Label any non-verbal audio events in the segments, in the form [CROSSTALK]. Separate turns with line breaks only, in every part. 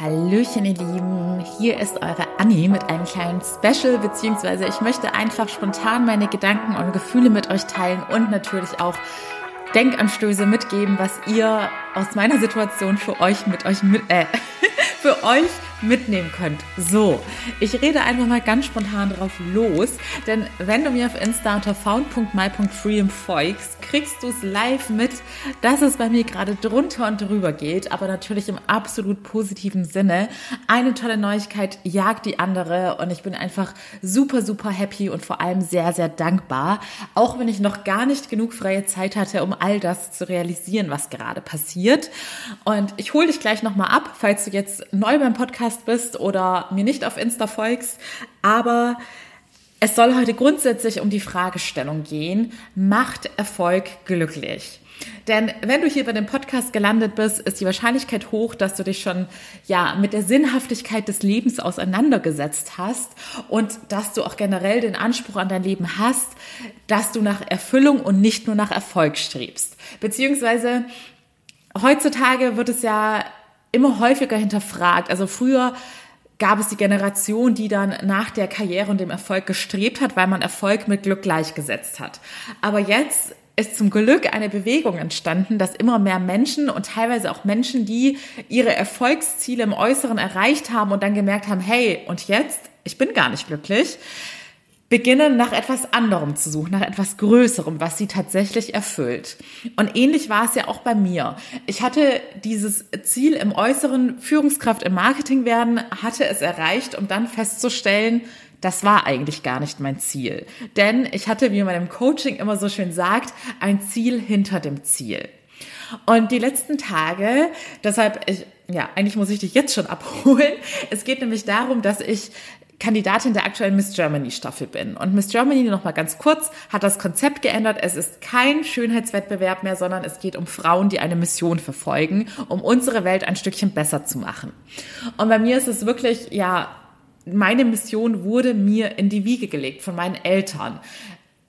Hallöchen, ihr Lieben. Hier ist eure Annie mit einem kleinen Special, beziehungsweise ich möchte einfach spontan meine Gedanken und Gefühle mit euch teilen und natürlich auch Denkanstöße mitgeben, was ihr aus meiner Situation für euch mit euch mit, äh, [LAUGHS] für euch mitnehmen könnt. So, ich rede einfach mal ganz spontan drauf los, denn wenn du mir auf Insta unter found.my.freedom folgst, kriegst du es live mit, dass es bei mir gerade drunter und drüber geht, aber natürlich im absolut positiven Sinne. Eine tolle Neuigkeit jagt die andere und ich bin einfach super, super happy und vor allem sehr, sehr dankbar, auch wenn ich noch gar nicht genug freie Zeit hatte, um all das zu realisieren, was gerade passiert. Und ich hole dich gleich nochmal ab, falls du jetzt neu beim Podcast Podcast bist oder mir nicht auf Insta folgst, aber es soll heute grundsätzlich um die Fragestellung gehen, macht Erfolg glücklich? Denn wenn du hier bei dem Podcast gelandet bist, ist die Wahrscheinlichkeit hoch, dass du dich schon ja mit der Sinnhaftigkeit des Lebens auseinandergesetzt hast und dass du auch generell den Anspruch an dein Leben hast, dass du nach Erfüllung und nicht nur nach Erfolg strebst. Beziehungsweise heutzutage wird es ja immer häufiger hinterfragt. Also früher gab es die Generation, die dann nach der Karriere und dem Erfolg gestrebt hat, weil man Erfolg mit Glück gleichgesetzt hat. Aber jetzt ist zum Glück eine Bewegung entstanden, dass immer mehr Menschen und teilweise auch Menschen, die ihre Erfolgsziele im Äußeren erreicht haben und dann gemerkt haben, hey, und jetzt, ich bin gar nicht glücklich, beginnen nach etwas anderem zu suchen, nach etwas Größerem, was sie tatsächlich erfüllt. Und ähnlich war es ja auch bei mir. Ich hatte dieses Ziel im Äußeren, Führungskraft im Marketing werden, hatte es erreicht, um dann festzustellen, das war eigentlich gar nicht mein Ziel. Denn ich hatte, wie man im Coaching immer so schön sagt, ein Ziel hinter dem Ziel. Und die letzten Tage, deshalb, ich, ja, eigentlich muss ich dich jetzt schon abholen. Es geht nämlich darum, dass ich Kandidatin der aktuellen Miss Germany Staffel bin. Und Miss Germany, noch mal ganz kurz, hat das Konzept geändert. Es ist kein Schönheitswettbewerb mehr, sondern es geht um Frauen, die eine Mission verfolgen, um unsere Welt ein Stückchen besser zu machen. Und bei mir ist es wirklich, ja, meine Mission wurde mir in die Wiege gelegt von meinen Eltern.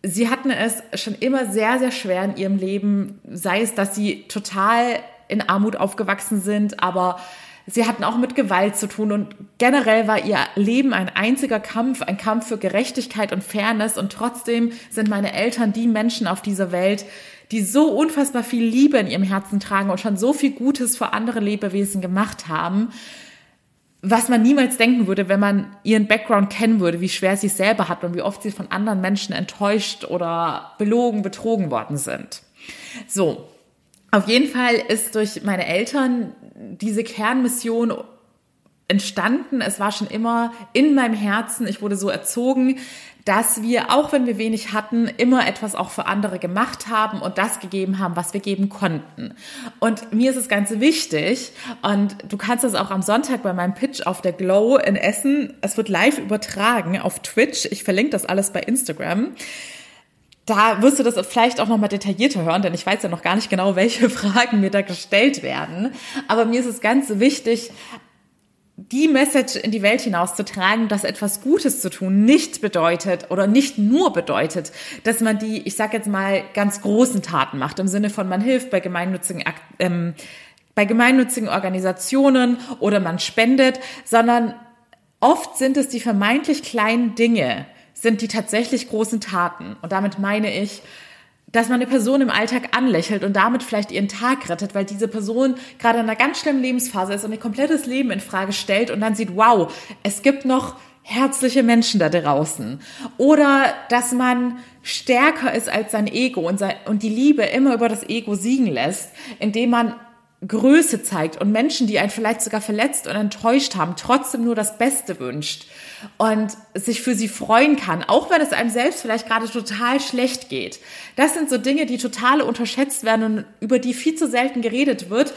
Sie hatten es schon immer sehr, sehr schwer in ihrem Leben, sei es, dass sie total in Armut aufgewachsen sind, aber Sie hatten auch mit Gewalt zu tun und generell war ihr Leben ein einziger Kampf, ein Kampf für Gerechtigkeit und Fairness und trotzdem sind meine Eltern die Menschen auf dieser Welt, die so unfassbar viel Liebe in ihrem Herzen tragen und schon so viel Gutes für andere Lebewesen gemacht haben, was man niemals denken würde, wenn man ihren Background kennen würde, wie schwer sie selber hat und wie oft sie von anderen Menschen enttäuscht oder belogen, betrogen worden sind. So, auf jeden Fall ist durch meine Eltern diese Kernmission entstanden. Es war schon immer in meinem Herzen. Ich wurde so erzogen, dass wir, auch wenn wir wenig hatten, immer etwas auch für andere gemacht haben und das gegeben haben, was wir geben konnten. Und mir ist es ganz wichtig, und du kannst das auch am Sonntag bei meinem Pitch auf der Glow in Essen, es wird live übertragen auf Twitch. Ich verlinke das alles bei Instagram da wirst du das vielleicht auch noch mal detaillierter hören, denn ich weiß ja noch gar nicht genau, welche [LAUGHS] Fragen mir da gestellt werden. Aber mir ist es ganz wichtig, die Message in die Welt hinauszutragen, dass etwas Gutes zu tun nicht bedeutet oder nicht nur bedeutet, dass man die, ich sag jetzt mal, ganz großen Taten macht, im Sinne von man hilft bei gemeinnützigen, ähm, bei gemeinnützigen Organisationen oder man spendet, sondern oft sind es die vermeintlich kleinen Dinge, sind die tatsächlich großen Taten. Und damit meine ich, dass man eine Person im Alltag anlächelt und damit vielleicht ihren Tag rettet, weil diese Person gerade in einer ganz schlimmen Lebensphase ist und ihr komplettes Leben in Frage stellt und dann sieht, wow, es gibt noch herzliche Menschen da draußen. Oder dass man stärker ist als sein Ego und, sein, und die Liebe immer über das Ego siegen lässt, indem man Größe zeigt und Menschen, die einen vielleicht sogar verletzt und enttäuscht haben, trotzdem nur das Beste wünscht und sich für sie freuen kann, auch wenn es einem selbst vielleicht gerade total schlecht geht. Das sind so Dinge, die total unterschätzt werden und über die viel zu selten geredet wird,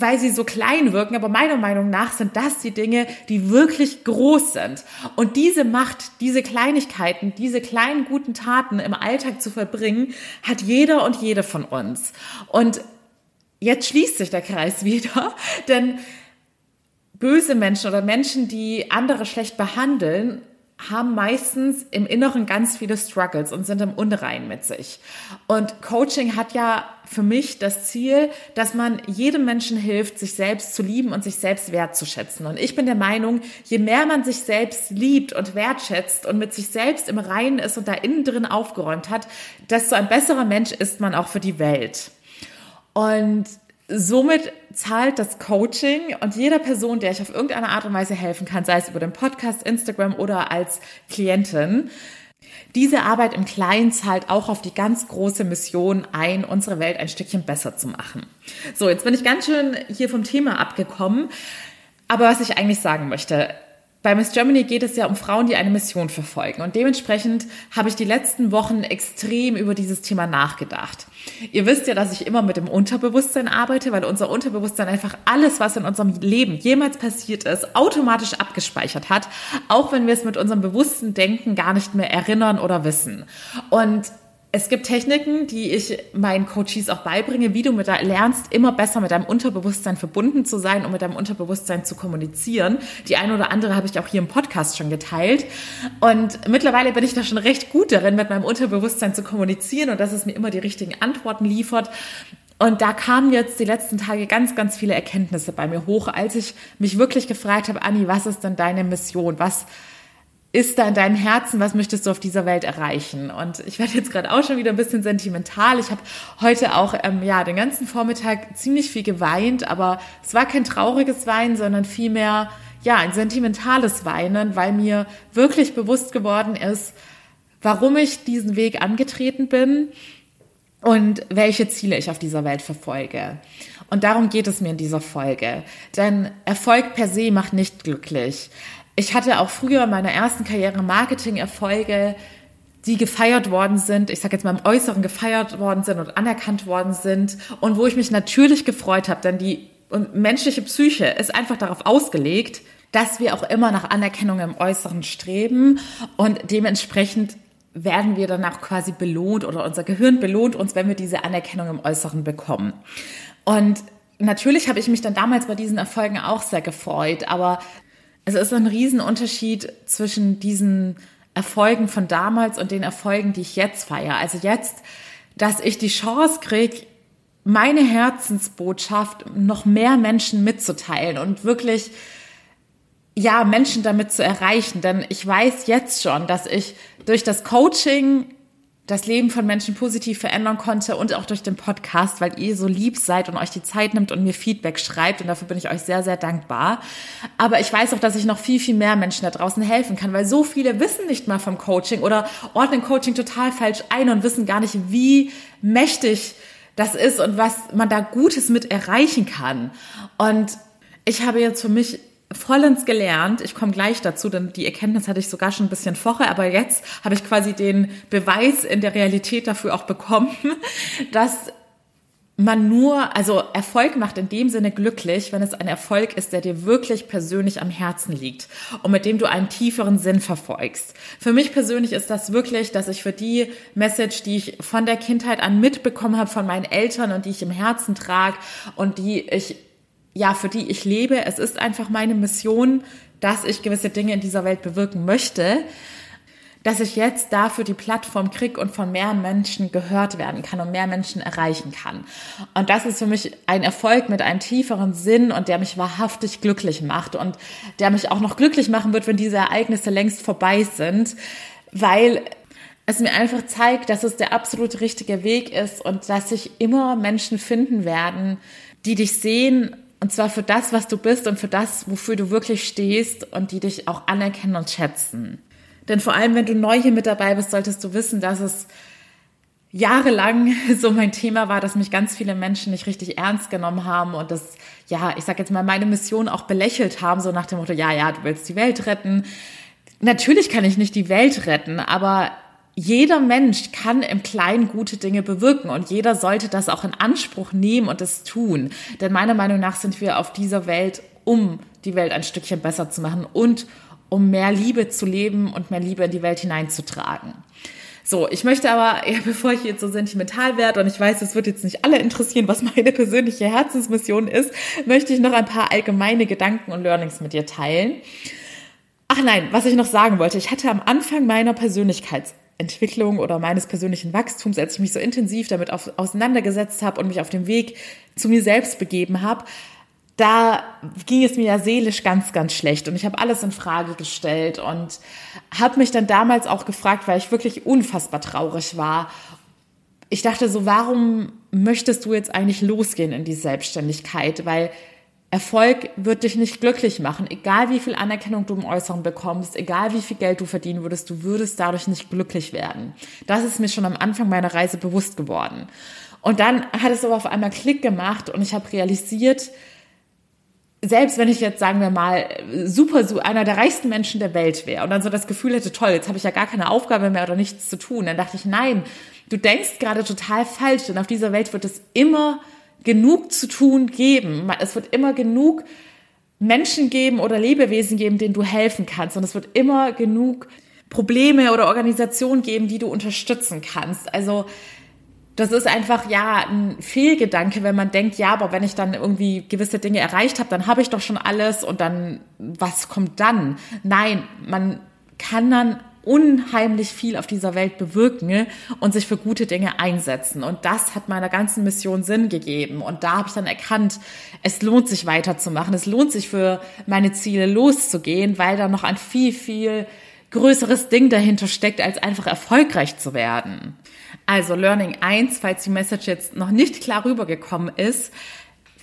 weil sie so klein wirken. Aber meiner Meinung nach sind das die Dinge, die wirklich groß sind. Und diese Macht, diese Kleinigkeiten, diese kleinen guten Taten im Alltag zu verbringen, hat jeder und jede von uns. Und jetzt schließt sich der Kreis [LAUGHS] wieder, denn böse Menschen oder Menschen, die andere schlecht behandeln, haben meistens im Inneren ganz viele Struggles und sind im Unrein mit sich. Und Coaching hat ja für mich das Ziel, dass man jedem Menschen hilft, sich selbst zu lieben und sich selbst wertzuschätzen. Und ich bin der Meinung, je mehr man sich selbst liebt und wertschätzt und mit sich selbst im Reinen ist und da innen drin aufgeräumt hat, desto ein besserer Mensch ist man auch für die Welt. Und somit zahlt das Coaching und jeder Person, der ich auf irgendeine Art und Weise helfen kann, sei es über den Podcast, Instagram oder als Klientin, diese Arbeit im Kleinen zahlt auch auf die ganz große Mission ein, unsere Welt ein Stückchen besser zu machen. So, jetzt bin ich ganz schön hier vom Thema abgekommen. Aber was ich eigentlich sagen möchte, bei Miss Germany geht es ja um Frauen, die eine Mission verfolgen. Und dementsprechend habe ich die letzten Wochen extrem über dieses Thema nachgedacht. Ihr wisst ja, dass ich immer mit dem Unterbewusstsein arbeite, weil unser Unterbewusstsein einfach alles, was in unserem Leben jemals passiert ist, automatisch abgespeichert hat, auch wenn wir es mit unserem bewussten Denken gar nicht mehr erinnern oder wissen. Und es gibt Techniken, die ich meinen Coaches auch beibringe, wie du mit da lernst, immer besser mit deinem Unterbewusstsein verbunden zu sein und mit deinem Unterbewusstsein zu kommunizieren. Die eine oder andere habe ich auch hier im Podcast schon geteilt. Und mittlerweile bin ich da schon recht gut darin, mit meinem Unterbewusstsein zu kommunizieren und dass es mir immer die richtigen Antworten liefert. Und da kamen jetzt die letzten Tage ganz, ganz viele Erkenntnisse bei mir hoch, als ich mich wirklich gefragt habe, Anni, was ist denn deine Mission? Was, ist da in deinem Herzen, was möchtest du auf dieser Welt erreichen? Und ich werde jetzt gerade auch schon wieder ein bisschen sentimental. Ich habe heute auch ähm, ja den ganzen Vormittag ziemlich viel geweint, aber es war kein trauriges Weinen, sondern vielmehr ja ein sentimentales Weinen, weil mir wirklich bewusst geworden ist, warum ich diesen Weg angetreten bin und welche Ziele ich auf dieser Welt verfolge. Und darum geht es mir in dieser Folge. Denn Erfolg per se macht nicht glücklich ich hatte auch früher in meiner ersten Karriere Marketing-Erfolge, die gefeiert worden sind, ich sage jetzt mal im Äußeren gefeiert worden sind und anerkannt worden sind und wo ich mich natürlich gefreut habe, denn die menschliche Psyche ist einfach darauf ausgelegt, dass wir auch immer nach Anerkennung im Äußeren streben und dementsprechend werden wir danach quasi belohnt oder unser Gehirn belohnt uns, wenn wir diese Anerkennung im Äußeren bekommen. Und natürlich habe ich mich dann damals bei diesen Erfolgen auch sehr gefreut, aber es ist ein Riesenunterschied zwischen diesen Erfolgen von damals und den Erfolgen, die ich jetzt feiere. Also jetzt, dass ich die Chance kriege, meine Herzensbotschaft noch mehr Menschen mitzuteilen und wirklich ja, Menschen damit zu erreichen. Denn ich weiß jetzt schon, dass ich durch das Coaching das Leben von Menschen positiv verändern konnte und auch durch den Podcast, weil ihr so lieb seid und euch die Zeit nimmt und mir Feedback schreibt und dafür bin ich euch sehr, sehr dankbar. Aber ich weiß auch, dass ich noch viel, viel mehr Menschen da draußen helfen kann, weil so viele wissen nicht mal vom Coaching oder ordnen Coaching total falsch ein und wissen gar nicht, wie mächtig das ist und was man da Gutes mit erreichen kann. Und ich habe jetzt für mich vollends gelernt. Ich komme gleich dazu, denn die Erkenntnis hatte ich sogar schon ein bisschen vorher, aber jetzt habe ich quasi den Beweis in der Realität dafür auch bekommen, [LAUGHS] dass man nur, also Erfolg macht in dem Sinne glücklich, wenn es ein Erfolg ist, der dir wirklich persönlich am Herzen liegt und mit dem du einen tieferen Sinn verfolgst. Für mich persönlich ist das wirklich, dass ich für die Message, die ich von der Kindheit an mitbekommen habe von meinen Eltern und die ich im Herzen trage und die ich ja, für die ich lebe. Es ist einfach meine Mission, dass ich gewisse Dinge in dieser Welt bewirken möchte, dass ich jetzt dafür die Plattform krieg und von mehr Menschen gehört werden kann und mehr Menschen erreichen kann. Und das ist für mich ein Erfolg mit einem tieferen Sinn und der mich wahrhaftig glücklich macht und der mich auch noch glücklich machen wird, wenn diese Ereignisse längst vorbei sind, weil es mir einfach zeigt, dass es der absolut richtige Weg ist und dass sich immer Menschen finden werden, die dich sehen und zwar für das, was du bist und für das, wofür du wirklich stehst und die dich auch anerkennen und schätzen. Denn vor allem, wenn du neu hier mit dabei bist, solltest du wissen, dass es jahrelang [LAUGHS] so mein Thema war, dass mich ganz viele Menschen nicht richtig ernst genommen haben und das, ja, ich sag jetzt mal, meine Mission auch belächelt haben, so nach dem Motto, ja, ja, du willst die Welt retten. Natürlich kann ich nicht die Welt retten, aber jeder Mensch kann im Kleinen gute Dinge bewirken und jeder sollte das auch in Anspruch nehmen und es tun. Denn meiner Meinung nach sind wir auf dieser Welt, um die Welt ein Stückchen besser zu machen und um mehr Liebe zu leben und mehr Liebe in die Welt hineinzutragen. So, ich möchte aber, [LAUGHS] ja, bevor ich jetzt so sentimental werde und ich weiß, es wird jetzt nicht alle interessieren, was meine persönliche Herzensmission ist, möchte ich noch ein paar allgemeine Gedanken und Learnings mit dir teilen. Ach nein, was ich noch sagen wollte, ich hatte am Anfang meiner Persönlichkeitsentwicklung oder meines persönlichen Wachstums, als ich mich so intensiv damit auf, auseinandergesetzt habe und mich auf dem Weg zu mir selbst begeben habe, da ging es mir ja seelisch ganz, ganz schlecht und ich habe alles in Frage gestellt und habe mich dann damals auch gefragt, weil ich wirklich unfassbar traurig war. Ich dachte so, warum möchtest du jetzt eigentlich losgehen in die Selbstständigkeit? Weil Erfolg wird dich nicht glücklich machen. Egal wie viel Anerkennung du im Äußeren bekommst, egal wie viel Geld du verdienen würdest, du würdest dadurch nicht glücklich werden. Das ist mir schon am Anfang meiner Reise bewusst geworden. Und dann hat es aber auf einmal Klick gemacht und ich habe realisiert, selbst wenn ich jetzt, sagen wir mal, super so einer der reichsten Menschen der Welt wäre und dann so das Gefühl hätte, toll, jetzt habe ich ja gar keine Aufgabe mehr oder nichts zu tun, dann dachte ich, nein, du denkst gerade total falsch, denn auf dieser Welt wird es immer genug zu tun geben. Es wird immer genug Menschen geben oder Lebewesen geben, denen du helfen kannst und es wird immer genug Probleme oder Organisationen geben, die du unterstützen kannst. Also das ist einfach ja ein Fehlgedanke, wenn man denkt, ja, aber wenn ich dann irgendwie gewisse Dinge erreicht habe, dann habe ich doch schon alles und dann was kommt dann? Nein, man kann dann unheimlich viel auf dieser Welt bewirken und sich für gute Dinge einsetzen. Und das hat meiner ganzen Mission Sinn gegeben. Und da habe ich dann erkannt, es lohnt sich weiterzumachen. Es lohnt sich für meine Ziele loszugehen, weil da noch ein viel, viel größeres Ding dahinter steckt, als einfach erfolgreich zu werden. Also Learning 1, falls die Message jetzt noch nicht klar rübergekommen ist,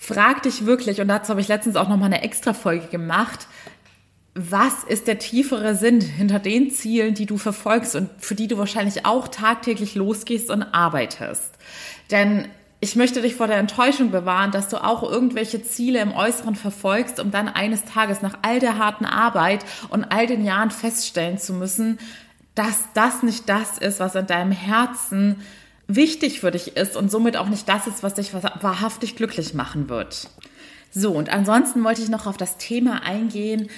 frag dich wirklich, und dazu habe ich letztens auch noch mal eine extra Folge gemacht, was ist der tiefere Sinn hinter den Zielen, die du verfolgst und für die du wahrscheinlich auch tagtäglich losgehst und arbeitest? Denn ich möchte dich vor der Enttäuschung bewahren, dass du auch irgendwelche Ziele im Äußeren verfolgst, um dann eines Tages nach all der harten Arbeit und all den Jahren feststellen zu müssen, dass das nicht das ist, was in deinem Herzen wichtig für dich ist und somit auch nicht das ist, was dich wahrhaftig glücklich machen wird. So, und ansonsten wollte ich noch auf das Thema eingehen,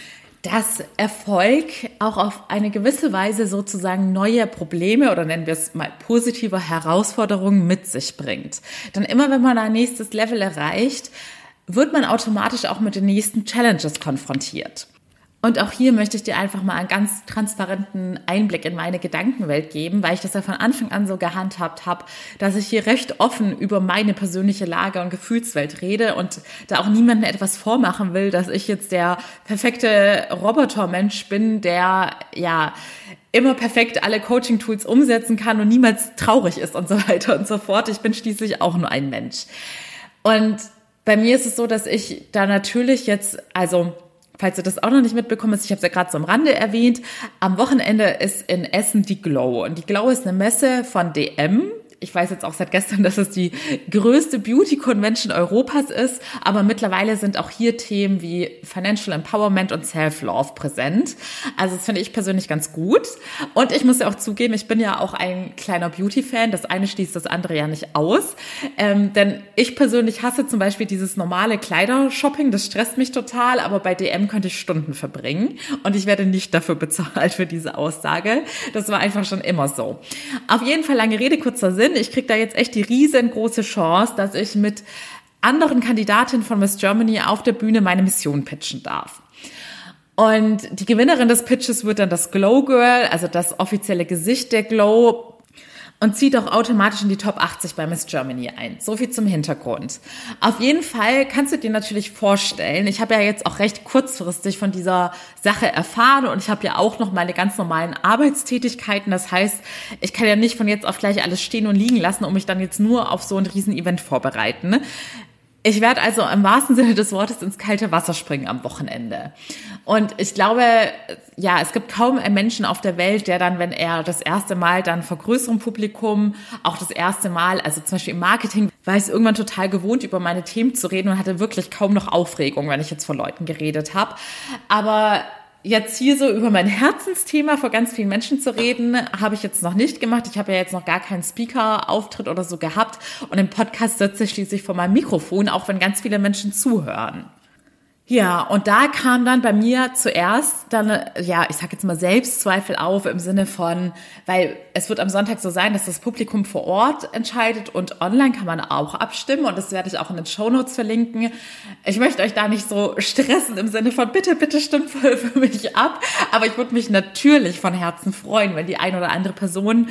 dass Erfolg auch auf eine gewisse Weise sozusagen neue Probleme oder nennen wir es mal positive Herausforderungen mit sich bringt. Denn immer wenn man ein nächstes Level erreicht, wird man automatisch auch mit den nächsten Challenges konfrontiert. Und auch hier möchte ich dir einfach mal einen ganz transparenten Einblick in meine Gedankenwelt geben, weil ich das ja von Anfang an so gehandhabt habe, dass ich hier recht offen über meine persönliche Lage und Gefühlswelt rede und da auch niemandem etwas vormachen will, dass ich jetzt der perfekte Robotermensch bin, der ja immer perfekt alle Coaching-Tools umsetzen kann und niemals traurig ist und so weiter und so fort. Ich bin schließlich auch nur ein Mensch. Und bei mir ist es so, dass ich da natürlich jetzt, also falls du das auch noch nicht mitbekommen hast, ich habe es ja gerade am Rande erwähnt, am Wochenende ist in Essen die Glow. Und die Glow ist eine Messe von DM ich weiß jetzt auch seit gestern, [LAUGHS] dass es die größte Beauty Convention Europas ist, aber mittlerweile sind auch hier Themen wie Financial Empowerment und Self-Love präsent. Also das finde ich persönlich ganz gut. Und ich muss ja auch zugeben, ich bin ja auch ein kleiner Beauty-Fan. Das eine schließt das andere ja nicht aus. Ähm, denn ich persönlich hasse zum Beispiel dieses normale Kleidershopping. Das stresst mich total, aber bei DM könnte ich Stunden verbringen. Und ich werde nicht dafür bezahlt für diese Aussage. Das war einfach schon immer so. Auf jeden Fall lange Rede, kurzer Sinn. Ich kriege da jetzt echt die riesengroße Chance, dass ich mit anderen Kandidatinnen von Miss Germany auf der Bühne meine Mission pitchen darf. Und die Gewinnerin des Pitches wird dann das Glow Girl, also das offizielle Gesicht der Glow und zieht auch automatisch in die Top 80 bei Miss Germany ein. So viel zum Hintergrund. Auf jeden Fall kannst du dir natürlich vorstellen, ich habe ja jetzt auch recht kurzfristig von dieser Sache erfahren und ich habe ja auch noch meine ganz normalen Arbeitstätigkeiten. Das heißt, ich kann ja nicht von jetzt auf gleich alles stehen und liegen lassen, um mich dann jetzt nur auf so ein Riesenevent vorbereiten. Ich werde also im wahrsten Sinne des Wortes ins kalte Wasser springen am Wochenende. Und ich glaube, ja, es gibt kaum einen Menschen auf der Welt, der dann, wenn er das erste Mal dann vor größerem Publikum, auch das erste Mal, also zum Beispiel im Marketing, war ich irgendwann total gewohnt, über meine Themen zu reden und hatte wirklich kaum noch Aufregung, wenn ich jetzt vor Leuten geredet habe. Aber jetzt hier so über mein Herzensthema vor ganz vielen Menschen zu reden, habe ich jetzt noch nicht gemacht. Ich habe ja jetzt noch gar keinen Speaker-Auftritt oder so gehabt. Und im Podcast sitze ich schließlich vor meinem Mikrofon, auch wenn ganz viele Menschen zuhören. Ja, und da kam dann bei mir zuerst dann, ja, ich sag jetzt mal Selbstzweifel auf im Sinne von, weil es wird am Sonntag so sein, dass das Publikum vor Ort entscheidet und online kann man auch abstimmen und das werde ich auch in den Shownotes verlinken. Ich möchte euch da nicht so stressen im Sinne von bitte, bitte stimmt voll für mich ab, aber ich würde mich natürlich von Herzen freuen, wenn die ein oder andere Person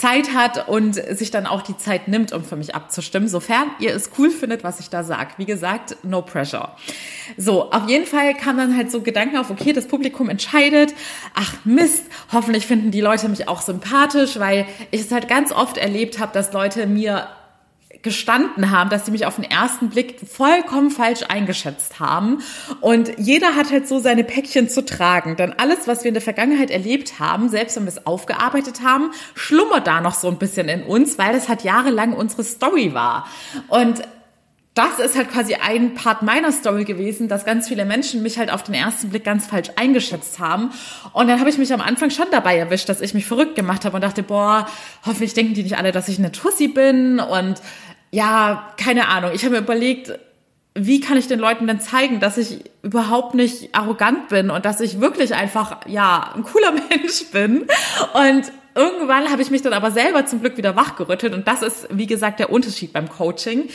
Zeit hat und sich dann auch die Zeit nimmt, um für mich abzustimmen, sofern ihr es cool findet, was ich da sage. Wie gesagt, no pressure. So, auf jeden Fall kam dann halt so Gedanken auf, okay, das Publikum entscheidet, ach Mist, hoffentlich finden die Leute mich auch sympathisch, weil ich es halt ganz oft erlebt habe, dass Leute mir gestanden haben, dass sie mich auf den ersten Blick vollkommen falsch eingeschätzt haben. Und jeder hat halt so seine Päckchen zu tragen. Denn alles, was wir in der Vergangenheit erlebt haben, selbst wenn wir es aufgearbeitet haben, schlummert da noch so ein bisschen in uns, weil das halt jahrelang unsere Story war. Und das ist halt quasi ein Part meiner Story gewesen, dass ganz viele Menschen mich halt auf den ersten Blick ganz falsch eingeschätzt haben. Und dann habe ich mich am Anfang schon dabei erwischt, dass ich mich verrückt gemacht habe und dachte, boah, hoffentlich denken die nicht alle, dass ich eine Tussi bin und ja, keine Ahnung. Ich habe mir überlegt, wie kann ich den Leuten denn zeigen, dass ich überhaupt nicht arrogant bin und dass ich wirklich einfach, ja, ein cooler [LAUGHS] Mensch bin. Und irgendwann habe ich mich dann aber selber zum Glück wieder wachgerüttelt. Und das ist, wie gesagt, der Unterschied beim Coaching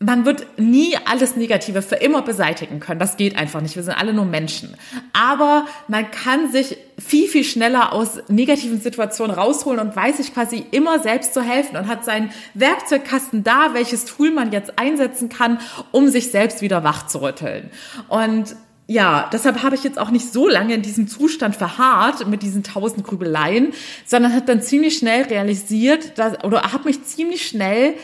man wird nie alles Negative für immer beseitigen können. Das geht einfach nicht. Wir sind alle nur Menschen. Aber man kann sich viel, viel schneller aus negativen Situationen rausholen und weiß sich quasi immer selbst zu helfen und hat seinen Werkzeugkasten da, welches Tool man jetzt einsetzen kann, um sich selbst wieder wach zu rütteln. Und ja, deshalb habe ich jetzt auch nicht so lange in diesem Zustand verharrt mit diesen tausend Grübeleien, sondern hat dann ziemlich schnell realisiert, dass, oder habe mich ziemlich schnell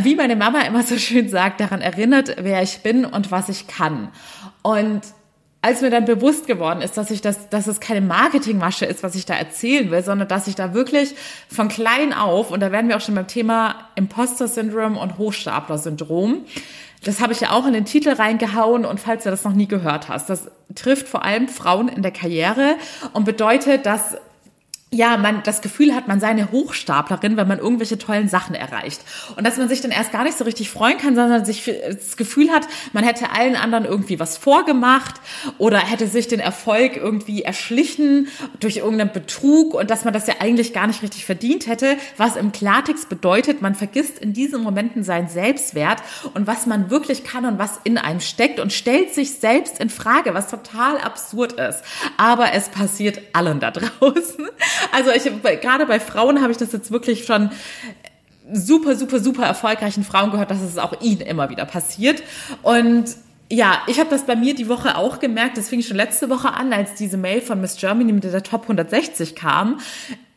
wie meine Mama immer so schön sagt, daran erinnert, wer ich bin und was ich kann. Und als mir dann bewusst geworden ist, dass ich das, dass es keine Marketingmasche ist, was ich da erzählen will, sondern dass ich da wirklich von klein auf, und da werden wir auch schon beim Thema Imposter-Syndrom und Hochstapler-Syndrom, das habe ich ja auch in den Titel reingehauen und falls du das noch nie gehört hast, das trifft vor allem Frauen in der Karriere und bedeutet, dass ja, man das Gefühl hat, man sei eine Hochstaplerin, wenn man irgendwelche tollen Sachen erreicht. Und dass man sich dann erst gar nicht so richtig freuen kann, sondern sich das Gefühl hat, man hätte allen anderen irgendwie was vorgemacht oder hätte sich den Erfolg irgendwie erschlichen durch irgendeinen Betrug und dass man das ja eigentlich gar nicht richtig verdient hätte, was im Klartext bedeutet, man vergisst in diesen Momenten seinen Selbstwert und was man wirklich kann und was in einem steckt und stellt sich selbst in Frage, was total absurd ist. Aber es passiert allen da [LAUGHS] draußen. Also ich gerade bei Frauen habe ich das jetzt wirklich schon super, super, super erfolgreichen Frauen gehört, dass es auch ihnen immer wieder passiert. Und ja, ich habe das bei mir die Woche auch gemerkt. Das fing schon letzte Woche an, als diese Mail von Miss Germany mit der Top 160 kam.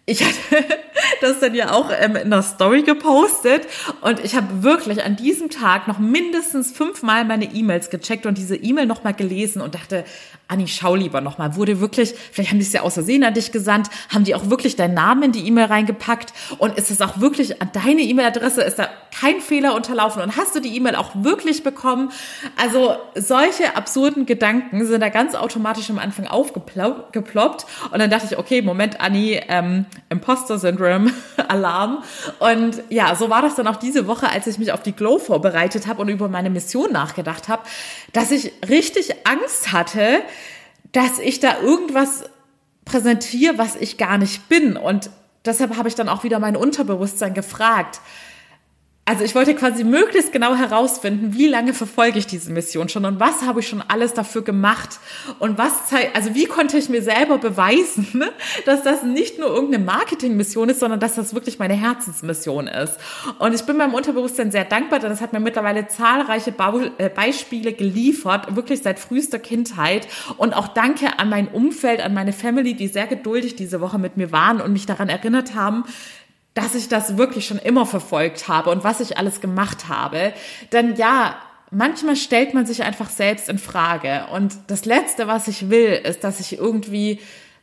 Ich hatte [LAUGHS] das dann ja auch ähm, in der Story gepostet und ich habe wirklich an diesem Tag noch mindestens fünfmal meine E-Mails gecheckt und diese E-Mail nochmal gelesen und dachte, Anni, schau lieber nochmal. Wurde wirklich, vielleicht haben die es ja aus Versehen an dich gesandt, haben die auch wirklich deinen Namen in die E-Mail reingepackt und ist es auch wirklich an deine E-Mail-Adresse, ist da kein Fehler unterlaufen und hast du die E-Mail auch wirklich bekommen? Also solche absurden Gedanken sind da ganz automatisch am Anfang aufgeploppt und dann dachte ich, okay, Moment, Anni, ähm, Imposter-Syndrom, [LAUGHS] Alarm. Und ja, so war das dann auch diese Woche, als ich mich auf die Glow vorbereitet habe und über meine Mission nachgedacht habe, dass ich richtig Angst hatte, dass ich da irgendwas präsentiere, was ich gar nicht bin. Und deshalb habe ich dann auch wieder mein Unterbewusstsein gefragt, also ich wollte quasi möglichst genau herausfinden, wie lange verfolge ich diese Mission schon und was habe ich schon alles dafür gemacht und was zeigt, also wie konnte ich mir selber beweisen, [LAUGHS] ne, dass das nicht nur irgendeine Marketingmission ist, sondern dass das wirklich meine Herzensmission ist. Und ich bin meinem Unterbewusstsein sehr dankbar, denn es hat mir mittlerweile zahlreiche äh, Beispiele geliefert, wirklich seit frühester Kindheit. Und auch danke an mein Umfeld, an meine Family, die sehr geduldig diese Woche mit mir waren und mich daran erinnert haben, dass ich das wirklich schon immer verfolgt habe und was ich alles gemacht habe. Denn ja, manchmal stellt man sich einfach selbst in Frage. Und das Letzte, was ich will, ist, dass ich irgendwie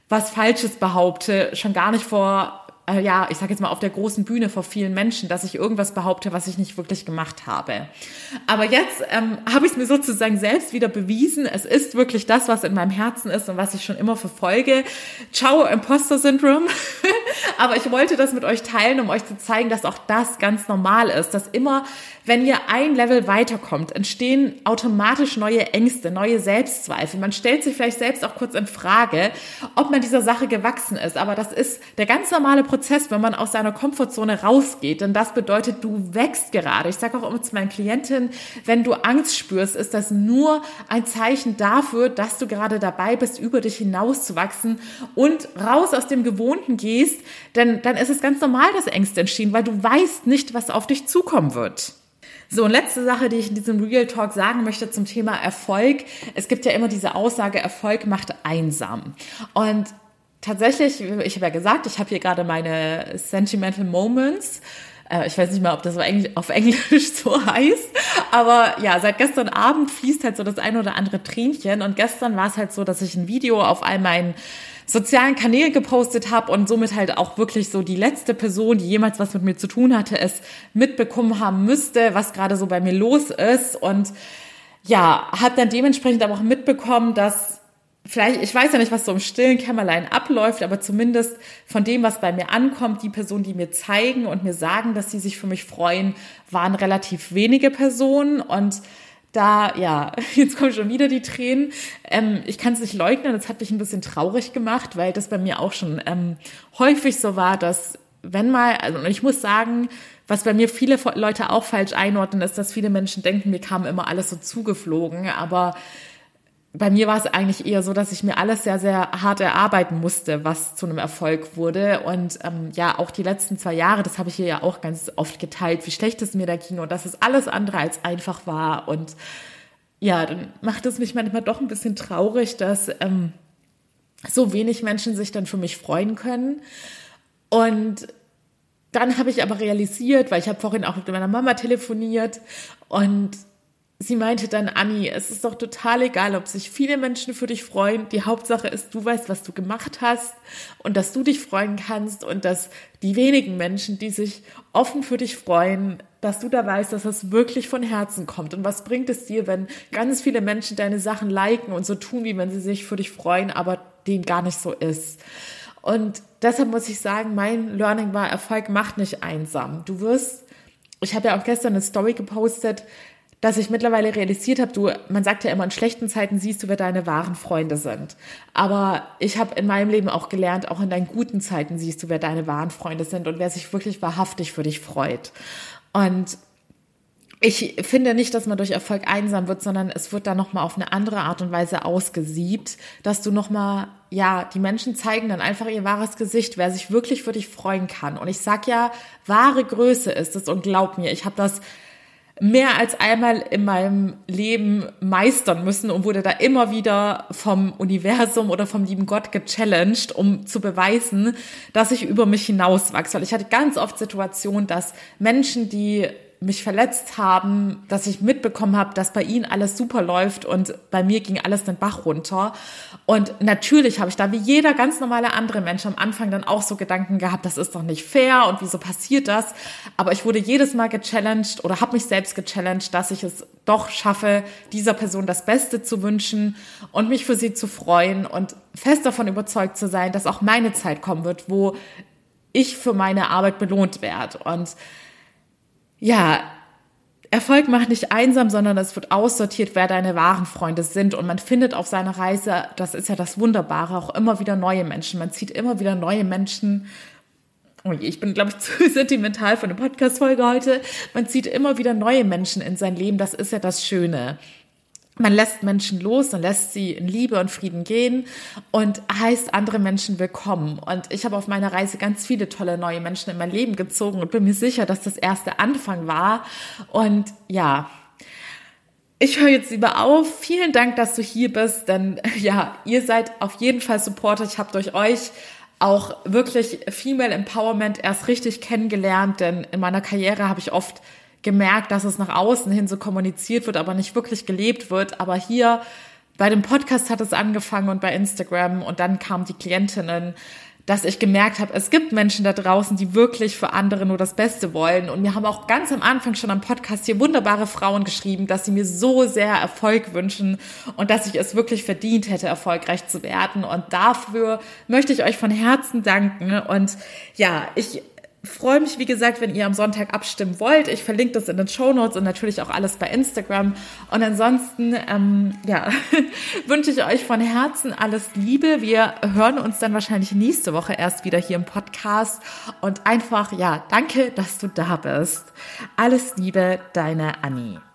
was Falsches behaupte, schon gar nicht vor äh, ja, ich sage jetzt mal auf der großen Bühne vor vielen Menschen, dass ich irgendwas behaupte, was ich nicht wirklich gemacht habe. Aber jetzt ähm, habe ich es mir sozusagen selbst wieder bewiesen. Es ist wirklich das, was in meinem Herzen ist und was ich schon immer verfolge. Ciao, Imposter Syndrome. [LAUGHS] Aber ich wollte das mit euch teilen, um euch zu zeigen, dass auch das ganz normal ist, dass immer wenn ihr ein Level weiterkommt, entstehen automatisch neue Ängste, neue Selbstzweifel. Man stellt sich vielleicht selbst auch kurz in Frage, ob man dieser Sache gewachsen ist. Aber das ist der ganz normale Prozess, wenn man aus seiner Komfortzone rausgeht. Denn das bedeutet, du wächst gerade. Ich sage auch immer zu meinen Klientinnen, wenn du Angst spürst, ist das nur ein Zeichen dafür, dass du gerade dabei bist, über dich hinauszuwachsen und raus aus dem Gewohnten gehst. Denn dann ist es ganz normal, dass Ängste entstehen, weil du weißt nicht, was auf dich zukommen wird. So, und letzte Sache, die ich in diesem Real Talk sagen möchte zum Thema Erfolg. Es gibt ja immer diese Aussage, Erfolg macht einsam. Und tatsächlich, ich habe ja gesagt, ich habe hier gerade meine Sentimental Moments. Äh, ich weiß nicht mal, ob das auf Englisch [LAUGHS] so heißt. Aber ja, seit gestern Abend fließt halt so das ein oder andere Tränchen. Und gestern war es halt so, dass ich ein Video auf all meinen sozialen Kanälen gepostet habe und somit halt auch wirklich so die letzte Person, die jemals was mit mir zu tun hatte, es mitbekommen haben müsste, was gerade so bei mir los ist. Und ja, habe dann dementsprechend aber auch mitbekommen, dass vielleicht, ich weiß ja nicht, was so im stillen Kämmerlein abläuft, aber zumindest von dem, was bei mir ankommt, die Personen, die mir zeigen und mir sagen, dass sie sich für mich freuen, waren relativ wenige Personen und da, ja, [LAUGHS] jetzt kommen schon wieder die Tränen. Ähm, ich kann es nicht leugnen, das hat mich ein bisschen traurig gemacht, weil das bei mir auch schon ähm, häufig so war, dass wenn mal, also ich muss sagen, was bei mir viele Leute auch falsch einordnen, ist, dass viele Menschen denken, mir kam immer alles so zugeflogen, aber bei mir war es eigentlich eher so, dass ich mir alles sehr, sehr hart erarbeiten musste, was zu einem Erfolg wurde. Und ähm, ja, auch die letzten zwei Jahre, das habe ich hier ja auch ganz oft geteilt, wie schlecht es mir da ging und dass es alles andere als einfach war. Und ja, dann macht es mich manchmal doch ein bisschen traurig, dass ähm, so wenig Menschen sich dann für mich freuen können. Und dann habe ich aber realisiert, weil ich habe vorhin auch mit meiner Mama telefoniert und sie meinte dann, Anni, es ist doch total egal, ob sich viele Menschen für dich freuen. Die Hauptsache ist, du weißt, was du gemacht hast und dass du dich freuen kannst und dass die wenigen Menschen, die sich offen für dich freuen, dass du da weißt, dass das wirklich von Herzen kommt. Und was bringt es dir, wenn ganz viele Menschen deine Sachen liken und so tun, wie wenn sie sich für dich freuen, aber dem gar nicht so ist? Und deshalb muss ich sagen, mein Learning war, Erfolg macht nicht einsam. Du wirst, ich habe ja auch gestern eine Story gepostet, dass ich mittlerweile realisiert habe, du, man sagt ja immer, in schlechten Zeiten siehst du, wer deine wahren Freunde sind. Aber ich habe in meinem Leben auch gelernt, auch in deinen guten Zeiten siehst du, wer deine wahren Freunde sind und wer sich wirklich wahrhaftig für dich freut. Und ich finde nicht, dass man durch Erfolg einsam wird, sondern es wird dann nochmal auf eine andere Art und Weise ausgesiebt, dass du nochmal, ja, die Menschen zeigen dann einfach ihr wahres Gesicht, wer sich wirklich für dich freuen kann. Und ich sag ja, wahre Größe ist es und glaub mir, ich habe das mehr als einmal in meinem Leben meistern müssen und wurde da immer wieder vom Universum oder vom lieben Gott gechallenged, um zu beweisen, dass ich über mich hinauswachse. Weil ich hatte ganz oft Situationen, dass Menschen, die mich verletzt haben, dass ich mitbekommen habe, dass bei ihnen alles super läuft und bei mir ging alles den Bach runter. Und natürlich habe ich da wie jeder ganz normale andere Mensch am Anfang dann auch so Gedanken gehabt, das ist doch nicht fair und wieso passiert das? Aber ich wurde jedes Mal gechallenged oder habe mich selbst gechallenged, dass ich es doch schaffe, dieser Person das Beste zu wünschen und mich für sie zu freuen und fest davon überzeugt zu sein, dass auch meine Zeit kommen wird, wo ich für meine Arbeit belohnt werde. Und ja, Erfolg macht nicht einsam, sondern es wird aussortiert, wer deine wahren Freunde sind. Und man findet auf seiner Reise, das ist ja das Wunderbare, auch immer wieder neue Menschen. Man zieht immer wieder neue Menschen. Oh je, ich bin, glaube ich, [LAUGHS] zu sentimental für eine Podcast-Folge heute. Man zieht immer wieder neue Menschen in sein Leben. Das ist ja das Schöne. Man lässt Menschen los und lässt sie in Liebe und Frieden gehen und heißt andere Menschen willkommen. Und ich habe auf meiner Reise ganz viele tolle neue Menschen in mein Leben gezogen und bin mir sicher, dass das erste Anfang war. Und ja, ich höre jetzt lieber auf. Vielen Dank, dass du hier bist, denn [LAUGHS] ja, ihr seid auf jeden Fall Supporter. Ich habe durch euch auch wirklich Female Empowerment erst richtig kennengelernt, denn in meiner Karriere habe ich oft gemerkt, dass es nach außen hin so kommuniziert wird, aber nicht wirklich gelebt wird. Aber hier bei dem Podcast hat es angefangen und bei Instagram und dann kamen die Klientinnen. dass ich gemerkt habe, es gibt Menschen da draußen, die wirklich für andere nur das Beste wollen. Und mir haben auch ganz am Anfang schon am Podcast hier wunderbare Frauen geschrieben, dass sie mir so sehr Erfolg wünschen und dass ich es wirklich verdient hätte, erfolgreich zu werden. Und dafür möchte ich euch von Herzen danken. Und ja, ich freue mich, wie gesagt, wenn ihr am Sonntag abstimmen wollt. Ich verlinke das in den Show Notes und natürlich auch alles bei Instagram. Und ansonsten, ähm, ja, [LAUGHS] wünsche ich euch von Herzen alles Liebe. Wir hören uns dann wahrscheinlich nächste Woche erst wieder hier im Podcast. Und einfach, ja, danke, dass du da bist. Alles Liebe, deine Annie.